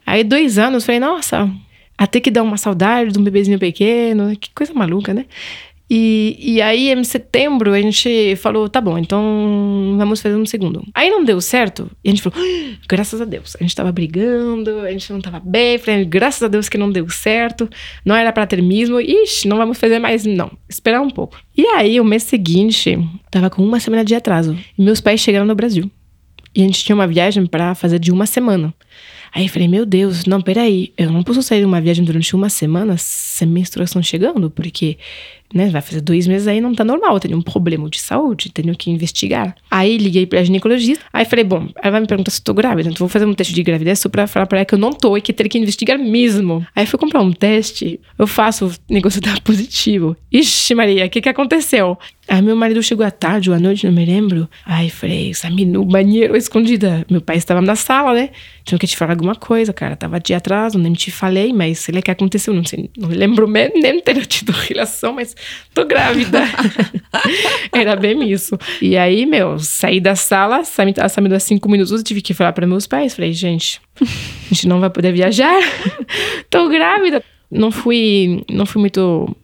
Aí, dois anos, falei, nossa, até que dá uma saudade de um bebezinho pequeno. Que coisa maluca, né? E, e aí, em setembro, a gente falou: tá bom, então vamos fazer um segundo. Aí não deu certo, e a gente falou: "Ah, graças a Deus. A gente tava brigando, a gente não tava bem. Falei: graças a Deus que não deu certo, não era pra ter mesmo. Ixi, não vamos fazer mais, não. Esperar um pouco. E aí, o mês seguinte, tava com uma semana de atraso, e meus pais chegaram no Brasil. E a gente tinha uma viagem pra fazer de uma semana. Aí eu falei, meu Deus, não, peraí, eu não posso sair de uma viagem durante uma semana sem menstruação chegando, porque, né, vai fazer dois meses aí, não tá normal, eu tenho um problema de saúde, tenho que investigar. Aí liguei pra ginecologista, aí falei, bom, ela vai me perguntar se eu tô grávida, então vou fazer um teste de gravidez só pra falar pra ela que eu não tô e que ter que investigar mesmo. Aí fui comprar um teste, eu faço, o negócio tá positivo. Ixi, Maria, o que que aconteceu? Aí meu marido chegou à tarde ou à noite, não me lembro. Aí falei, Sami, no banheiro, escondida. Meu pai estava na sala, né? Tinha que te falar alguma coisa, cara. Tava de atraso, nem te falei, mas sei lá o que aconteceu. Não sei, não lembro mesmo, nem ter tido relação, mas tô grávida. Era bem isso. E aí, meu, saí da sala, a Sami deu cinco minutos, tive que falar para meus pais. Falei, gente, a gente não vai poder viajar. tô grávida. Não fui, não fui muito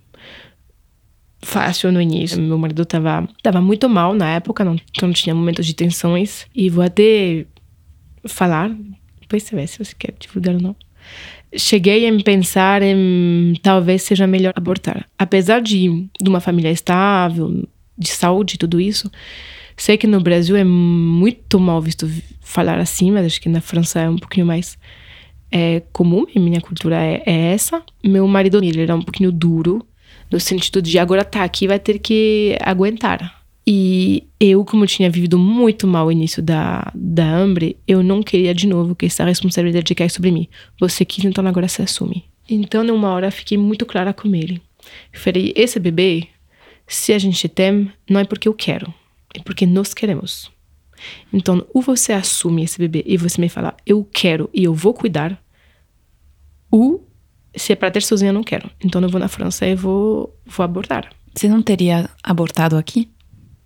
fácil no início. Meu marido tava, tava muito mal na época, não, então tinha momentos de tensões. E vou até falar, depois você vê se você quer divulgar ou não. Cheguei a pensar em talvez seja melhor abortar. Apesar de, de uma família estável, de saúde e tudo isso, sei que no Brasil é muito mal visto falar assim, mas acho que na França é um pouquinho mais é, comum, e minha cultura é, é essa. Meu marido, ele era um pouquinho duro, no sentido de agora tá aqui, vai ter que aguentar. E eu, como tinha vivido muito mal o início da, da hambre, eu não queria de novo que essa responsabilidade caia sobre mim. Você quis, então agora se assume. Então, numa hora, fiquei muito clara com ele. Eu falei: esse bebê, se a gente tem, não é porque eu quero, é porque nós queremos. Então, ou você assume esse bebê e você me fala: eu quero e eu vou cuidar, ou se é para ter sozinha, eu não quero. Então, eu vou na França e vou, vou abortar. Você não teria abortado aqui?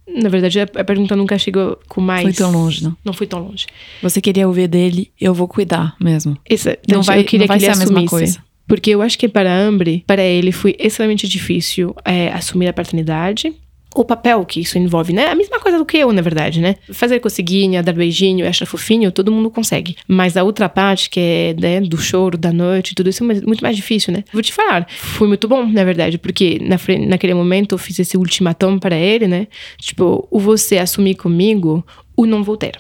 Na verdade, a pergunta nunca chegou com mais. Foi tão longe, não? Não foi tão longe. Você queria ouvir dele, eu vou cuidar mesmo. Essa, Não vai- eu queria não vai que ser a mesma coisa. Porque eu acho que para a Ambre, para ele, foi extremamente difícil é, assumir a paternidade. O papel que isso envolve, né? A mesma coisa do que eu, na verdade, né? Fazer coceguinha, dar beijinho, achar fofinho, todo mundo consegue. Mas a outra parte, que é né, do choro, da noite, tudo isso é muito mais difícil, né? Vou te falar, foi muito bom, na verdade, porque na, fre- naquele momento eu fiz esse ultimatum para ele, né? Tipo, ou você assumir comigo, ou não vou ter.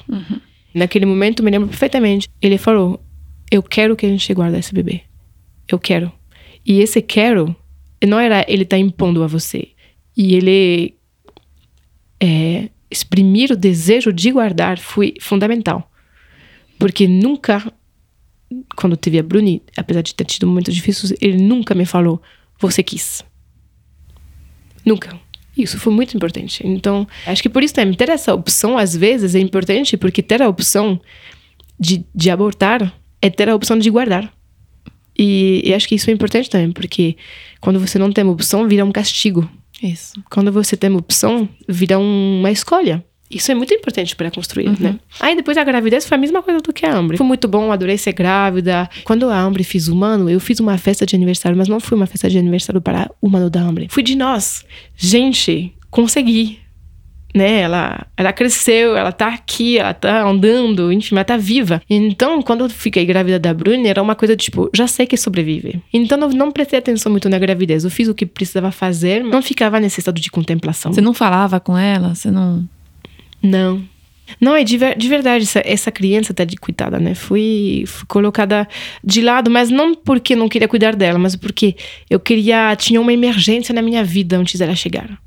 Naquele momento, eu me lembro perfeitamente. Ele falou: Eu quero que a gente guarde esse bebê. Eu quero. E esse quero não era ele tá impondo a você. E ele é, exprimir o desejo de guardar foi fundamental. Porque nunca, quando tive a Bruni, apesar de ter tido momentos difíceis, ele nunca me falou: Você quis. Nunca. Isso foi muito importante. Então, acho que por isso também ter essa opção, às vezes, é importante, porque ter a opção de, de abortar é ter a opção de guardar. E, e acho que isso é importante também, porque quando você não tem opção, vira um castigo. Isso. Quando você tem uma opção, vira um- uma escolha. Isso é muito importante para construir, né? Aí depois a gravidez foi a mesma coisa do que a Ambre. Foi muito bom, adorei ser grávida. Quando a Ambre fiz um ano, eu fiz uma festa de aniversário, mas não foi uma festa de aniversário para o ano da Ambre. Fui de nós. Gente, consegui. Né? Ela, ela cresceu, ela tá aqui, ela tá andando, enfim, ela tá viva. Então, quando eu fiquei grávida da Bruni, era uma coisa tipo, já sei que sobrevive. Então, eu não prestei atenção muito na gravidez. Eu fiz o que precisava fazer, não ficava nesse estado de contemplação. Você não falava com ela? Você não. Não. Não, é de, ver- de verdade, essa, essa criança tá de cuidada, né? Fui, fui colocada de lado, mas não porque não queria cuidar dela, mas porque eu queria. Tinha uma emergência na minha vida antes dela chegar.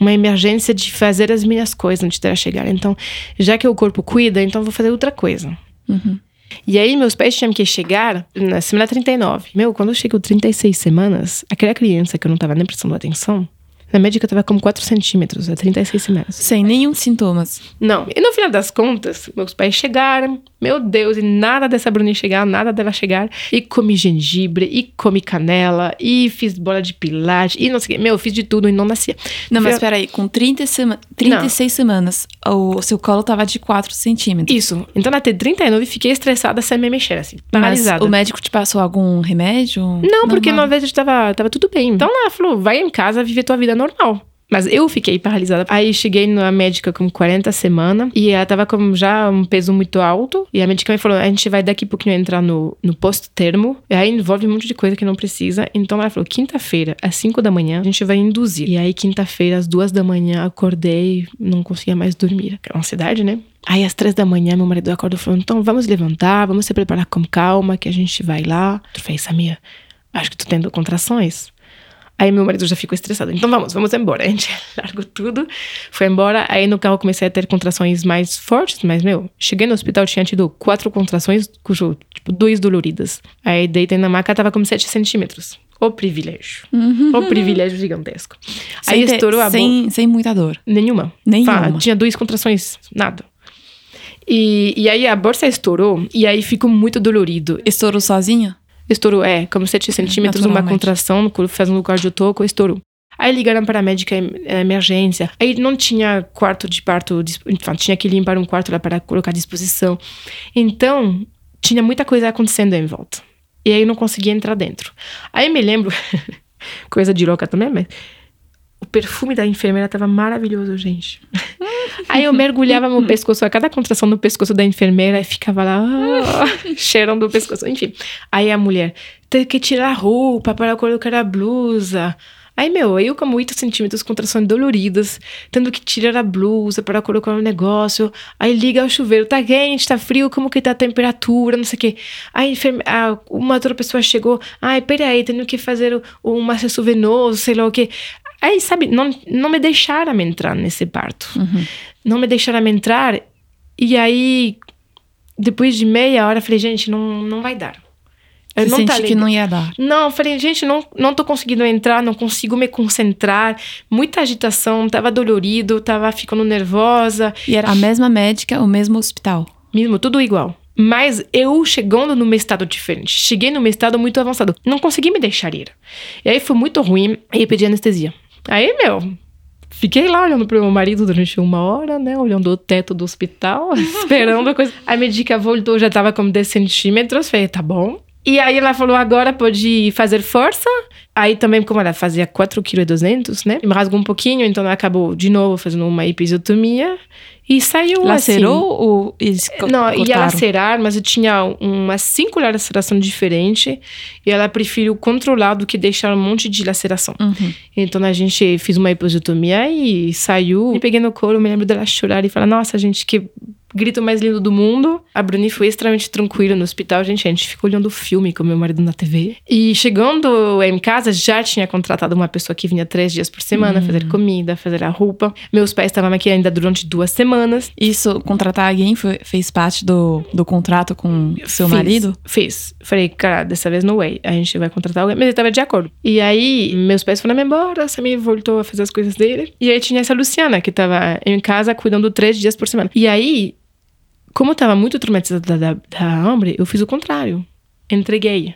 Uma emergência de fazer as minhas coisas antes dela chegar. Então, já que o corpo cuida, então eu vou fazer outra coisa. Uhum. E aí, meus pais tinham que chegar na semana 39. Meu, quando chegou 36 semanas, aquela criança que eu não tava nem prestando atenção, na médica tava com 4 centímetros, há 36 semanas. Sem nenhum sintomas. Não. E no final das contas, meus pais chegaram. Meu Deus, e nada dessa Bruni chegar, nada dela chegar. E comi gengibre, e comi canela, e fiz bola de pilates, e não sei o quê. Meu, eu fiz de tudo e não nascia. Não, mas Foi- peraí, com 30 sema 36 semanas, o seu colo tava de 4 centímetros. Isso. Então, até 39, fiquei estressada sem me mexer, assim. Mas Paralisada. o médico te passou algum remédio? Não, porque Normal. na verdade tava, tava tudo bem. Então ela falou, vai em casa viver tua vida normal. Mas eu fiquei paralisada. Aí cheguei na médica com 40 semanas e ela tava com já um peso muito alto. E a médica me falou: a gente vai daqui a pouquinho entrar no, no posto-termo. E aí envolve um monte de coisa que não precisa. Então ela falou: quinta-feira, às 5 da manhã, a gente vai induzir. E aí, quinta-feira, às 2 da manhã, acordei, não conseguia mais dormir. Aquela ansiedade, né? Aí, às três da manhã, meu marido acordou e falou: então vamos levantar, vamos se preparar com calma, que a gente vai lá. Tu fez, Samir, acho que tu tendo contrações. Aí meu marido já ficou estressado. Então vamos, vamos embora. A gente largou tudo, foi embora. Aí no carro comecei a ter contrações mais fortes, mas meu, cheguei no hospital, tinha tido quatro contrações, cujo, tipo, duas doloridas. Aí deitei na maca, tava com 7 centímetros. O privilégio. O privilégio gigantesco. Aí Sem ter- estourou a sem, sem muita dor. Nenhuma. Nenhuma. Fá, tinha duas contrações, nada. E, e aí a bolsa estourou, e aí ficou muito dolorido. Estourou sozinha? Estourou, é, como 7 centímetros, uma contração, quando fazendo o cardiotoco, estourou. Aí ligaram para a médica em emergência. Aí não tinha quarto de parto, enfim, tinha que limpar um quarto lá para colocar à disposição. Então, tinha muita coisa acontecendo em volta. E aí eu não conseguia entrar dentro. Aí me lembro, coisa de louca também, mas o perfume da enfermeira estava maravilhoso, gente. Aí eu mergulhava no pescoço, a cada contração no pescoço da enfermeira e ficava lá, ah, cheirando o pescoço. Enfim. Aí a mulher, tem que tirar a roupa para colocar a blusa. Aí, meu, eu com 8 centímetros, contrações doloridas, tendo que tirar a blusa para colocar um negócio. Aí liga o chuveiro, tá quente, tá frio, como que tá a temperatura, não sei o quê. Aí enferme... ah, uma outra pessoa chegou, ai, peraí, tenho que fazer o, um acesso venoso, sei lá o quê. Aí, sabe, não, não me deixaram entrar nesse parto. Não me deixaram entrar. E aí, depois de meia hora, falei, gente, não, não vai dar. Eu Você não tá senti que legal. não ia dar. Não, falei, gente, não, não tô conseguindo entrar, não consigo me concentrar. Muita agitação, tava dolorido, tava ficando nervosa. E era a mesma médica, o mesmo hospital. Mesmo, tudo igual. Mas eu chegando num estado diferente. Cheguei num estado muito avançado. Não consegui me deixar ir. E aí foi muito ruim. Aí eu pedi anestesia. Aí, meu, fiquei lá olhando pro meu marido durante uma hora, né? Olhando o teto do hospital, esperando a coisa. A médica voltou, já tava com 10 centímetros. Falei, tá bom. E aí ela falou, agora pode fazer força. Aí também, como ela fazia 4,2 kg, né? Me rasgou um pouquinho, então ela acabou de novo fazendo uma episiotomia. E saiu assim. Lacerou ou Não, ia cortaram? lacerar, mas eu tinha uma cinco laceração diferente e ela preferiu controlar do que deixar um monte de laceração. Uhum. Então a gente fez uma episiotomia e saiu. E peguei no colo, me lembro dela chorar e falar: Nossa, gente, que grito mais lindo do mundo. A Bruni foi extremamente tranquila no hospital, gente. A gente ficou olhando filme com meu marido na TV. E chegando em casa, já tinha contratado uma pessoa que vinha três dias por semana fazer comida, fazer a roupa. Meus pais estavam aqui ainda durante duas semanas. Isso, contratar alguém foi- fez parte do, do contrato com seu Fiz, marido? Fiz. Falei, cara, dessa vez no way. A gente vai contratar alguém. Mas ele tava de acordo. E aí, meus pais foram embora, Samir voltou a fazer as coisas dele. E aí tinha essa Luciana, que tava em casa cuidando três dias por semana. E aí, como eu tava muito traumatizada da, da hambre, eu fiz o contrário. Entreguei.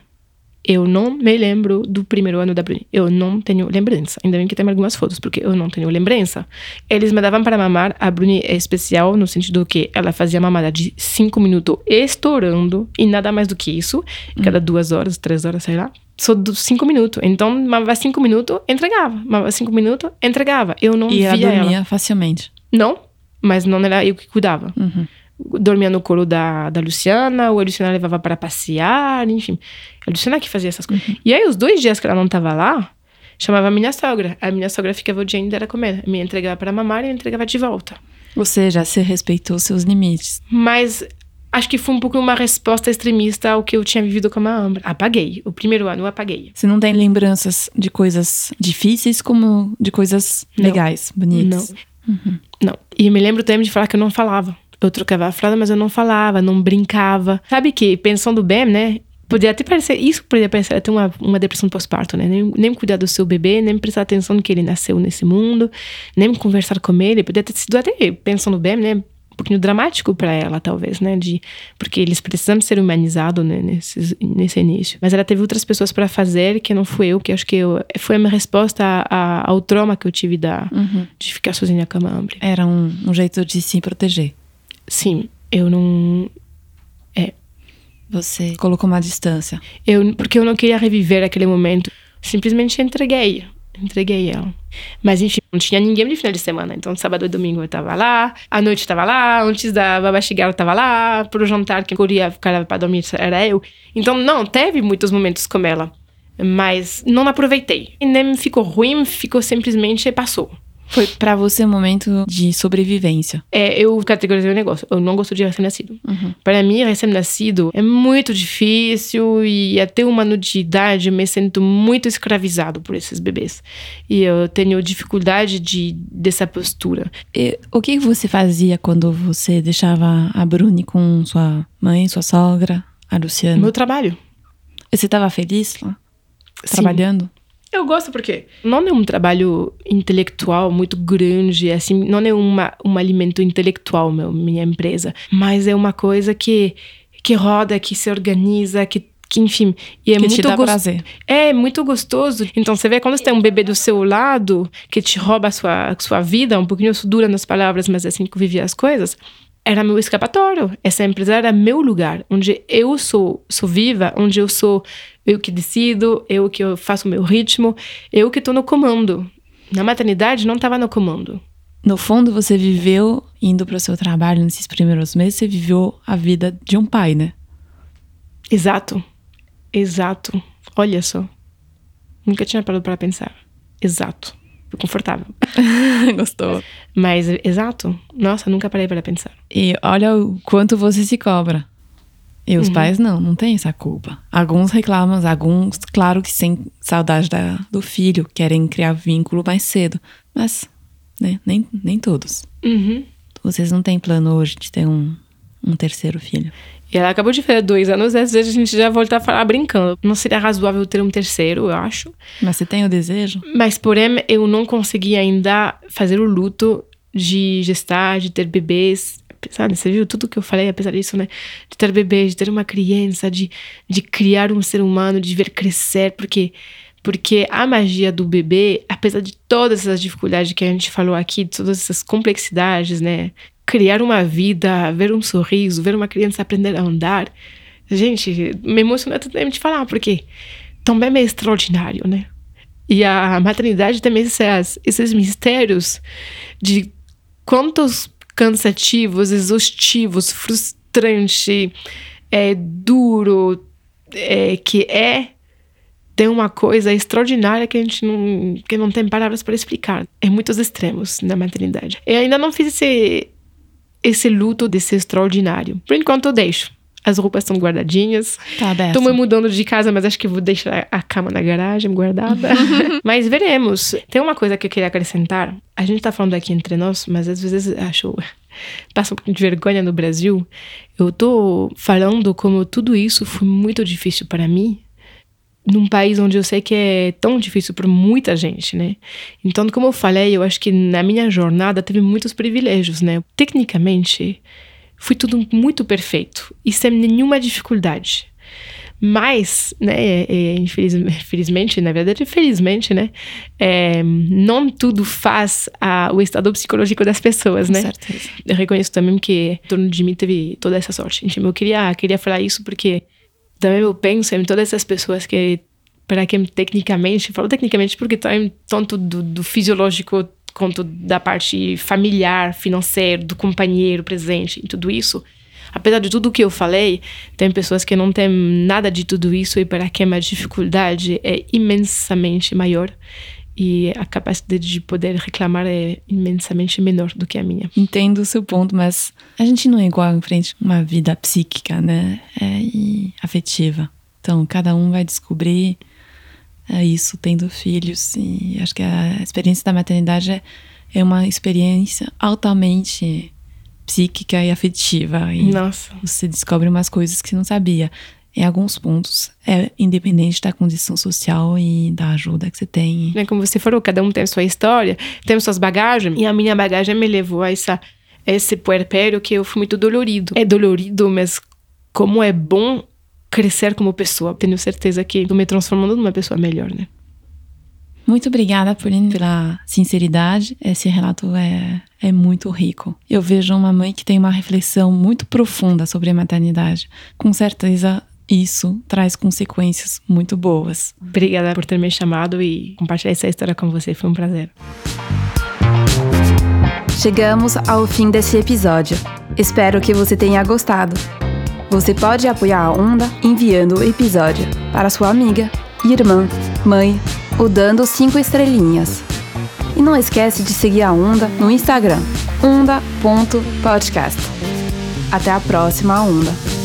Eu não me lembro do primeiro ano da Bruni. Eu não tenho lembrança. Ainda bem que tem algumas fotos, porque eu não tenho lembrança. Eles me davam para mamar. A Bruni é especial no sentido que ela fazia mamada de 5 minutos estourando e nada mais do que isso. Cada duas horas, três horas, sei lá. Só dos 5 minutos. Então, mamava 5 minutos, entregava. Mamava 5 minutos, entregava. Eu não E ela via dormia ela. facilmente. Não, mas não era eu que cuidava Uhum. Dormia no colo da, da Luciana, ou a Luciana levava para passear, enfim. A Luciana que fazia essas coisas. E aí, os dois dias que ela não tava lá, chamava a minha sogra. A minha sogra ficava o dia inteiro com ela. Me entregava para mamar e me entregava de volta. Ou seja, você respeitou seus limites. Mas acho que foi um pouco uma resposta extremista ao que eu tinha vivido com a Ambra. Apaguei. O primeiro ano eu apaguei. Você não tem lembranças de coisas difíceis como de coisas Não. legais, bonitas. Não. E me lembro também de falar que eu não falava. Eu trocava a fralda, mas eu não falava, não brincava. Sabe que, pensando bem, né? Podia até parecer, isso poderia parecer até uma, uma depressão pós-parto, né? Nem, nem cuidar do seu bebê, nem prestar atenção que ele nasceu nesse mundo, nem conversar com ele. Podia ter sido até, pensando bem, né? Um pouquinho dramático para ela, talvez, né? De, porque eles precisam ser humanizados né? nesse, nesse início. Mas ela teve outras pessoas para fazer que não fui eu, que acho que eu, foi a minha resposta a, a, ao trauma que eu tive da, Uhum. de ficar sozinha com a hambre. Era um, um jeito de se proteger. Sim, eu não. Você colocou uma distância. Eu, porque eu não queria reviver aquele momento. Simplesmente entreguei. Entreguei ela. Mas enfim, não tinha ninguém de final de semana. Então, sábado e domingo eu tava lá, à noite eu tava lá, antes da babá chegar eu tava lá, pro jantar que eu queria ficar pra dormir era eu. Então, não, teve muitos momentos com ela. Mas não aproveitei. E nem ficou ruim, ficou simplesmente passou. Foi pra você um momento de sobrevivência. É, eu categorizei o negócio. Eu não gosto de recém-nascido. Uhum. Para mim, recém-nascido é muito difícil e até uma ano de idade me sinto muito escravizado por esses bebês. E eu tenho dificuldade de, dessa postura. E o que você fazia quando você deixava a Bruni com sua mãe, sua sogra, a Luciana? Meu trabalho. E Você estava feliz lá? Sim. Eu gosto porque não é um trabalho intelectual muito grande, assim, não é uma, um alimento intelectual, meu, minha empresa, mas é uma coisa que, que roda, que se organiza, que, que enfim, e é que muito te dá gos- prazer. É muito gostoso. Então você vê quando você tem um bebê do seu lado que te rouba a sua, a sua vida, um pouquinho dura nas palavras, mas é assim que vivia as coisas. Era meu escapatório. Essa empresa era meu lugar, onde eu sou, sou viva, onde eu sou eu que decido, eu que eu faço o meu ritmo, eu que estou no comando. Na maternidade não estava no comando. No fundo, você viveu indo para o seu trabalho nesses primeiros meses, você viveu a vida de um pai, né? Exato. Exato. Olha só. Nunca tinha parado para pensar. Exato. Confortável. Gostou. Mas, exato. Nossa, nunca parei para pensar. E olha o quanto você se cobra. E os pais não, não tem essa culpa. Alguns reclamam, alguns, claro que sem saudade da, do filho, querem criar vínculo mais cedo. Mas, né, nem, nem todos. Uhum. Vocês não têm plano hoje de ter um, um terceiro filho. E ela acabou de fazer dois anos, às vezes a gente já volta a falar brincando. Não seria razoável ter um terceiro, eu acho. Mas você tem o desejo? Mas, porém, eu não consegui ainda fazer o luto de gestar, de ter bebês. Sabe, você viu tudo que eu falei, apesar disso, né? De ter bebês, de ter uma criança, de, de criar um ser humano, de ver crescer, porque porque a magia do bebê, apesar de todas essas dificuldades que a gente falou aqui, de todas essas complexidades, né? Criar uma vida, ver um sorriso, ver uma criança aprender a andar. Gente, me emociona também de falar, porque também é extraordinário, né? E a maternidade também esses, esses mistérios de quantos cansativos, exaustivos, frustrante, é, duro, é, que é tem uma coisa extraordinária que a gente não, que não tem palavras para explicar. É muitos extremos na maternidade. Eu ainda não fiz esse, esse luto desse extraordinário. Por enquanto eu deixo. As roupas estão guardadinhas. Tá aberto. Tô me mudando de casa, mas acho que vou deixar a cama na garagem guardada. mas veremos. Tem uma coisa que eu queria acrescentar. A gente tá falando aqui entre nós, mas às vezes acho. Passa um pouquinho de vergonha no Brasil. Eu tô falando como tudo isso foi muito difícil para mim. Num país onde eu sei que é tão difícil para muita gente, né? Então, como eu falei, eu acho que na minha jornada teve muitos privilégios, né? Tecnicamente, foi tudo muito perfeito e sem nenhuma dificuldade. Mas, né, é, infeliz, infelizmente, na verdade, felizmente, né, é, não tudo faz a, o estado psicológico das pessoas, né? certeza. Eu reconheço também que em torno de mim teve toda essa sorte. Então, eu queria, queria falar isso porque também eu penso em todas essas pessoas que, para quem tecnicamente, falo tecnicamente porque também tanto do, do fisiológico quanto da parte familiar, financeira, do companheiro presente e tudo isso. Apesar de tudo que eu falei, tem pessoas que não têm nada de tudo isso e para quem a dificuldade é imensamente maior e a capacidade de poder reclamar é imensamente menor do que a minha. Entendo o seu ponto, mas a gente não é igual em frente a uma vida psíquica, né? É, e afetiva. Então, cada um vai descobrir é, isso tendo filhos. E acho que a experiência da maternidade é, é uma experiência altamente psíquica e afetiva. E Nossa. você descobre umas coisas que você não sabia. Em alguns pontos, é independente da condição social e da ajuda que você tem. Né, Como você falou, cada um tem a sua história, tem suas bagagens. E a minha bagagem me levou a essa, esse puerpério que eu fui muito dolorido. É dolorido, mas como é bom crescer como pessoa. Tenho certeza que tô me transformando numa pessoa melhor, né? Muito obrigada por, pela sinceridade. Esse relato é, é muito rico. Eu vejo uma mãe que tem uma reflexão muito profunda sobre a maternidade. Com certeza, isso traz consequências muito boas. Obrigada por ter me chamado e compartilhar essa história com você. Foi um prazer. Chegamos ao fim desse episódio. Espero que você tenha gostado. Você pode apoiar a Onda enviando o episódio para sua amiga, irmã, mãe ou dando cinco estrelinhas. E não esquece de seguir a Onda no Instagram, onda.podcast. Até a próxima Onda.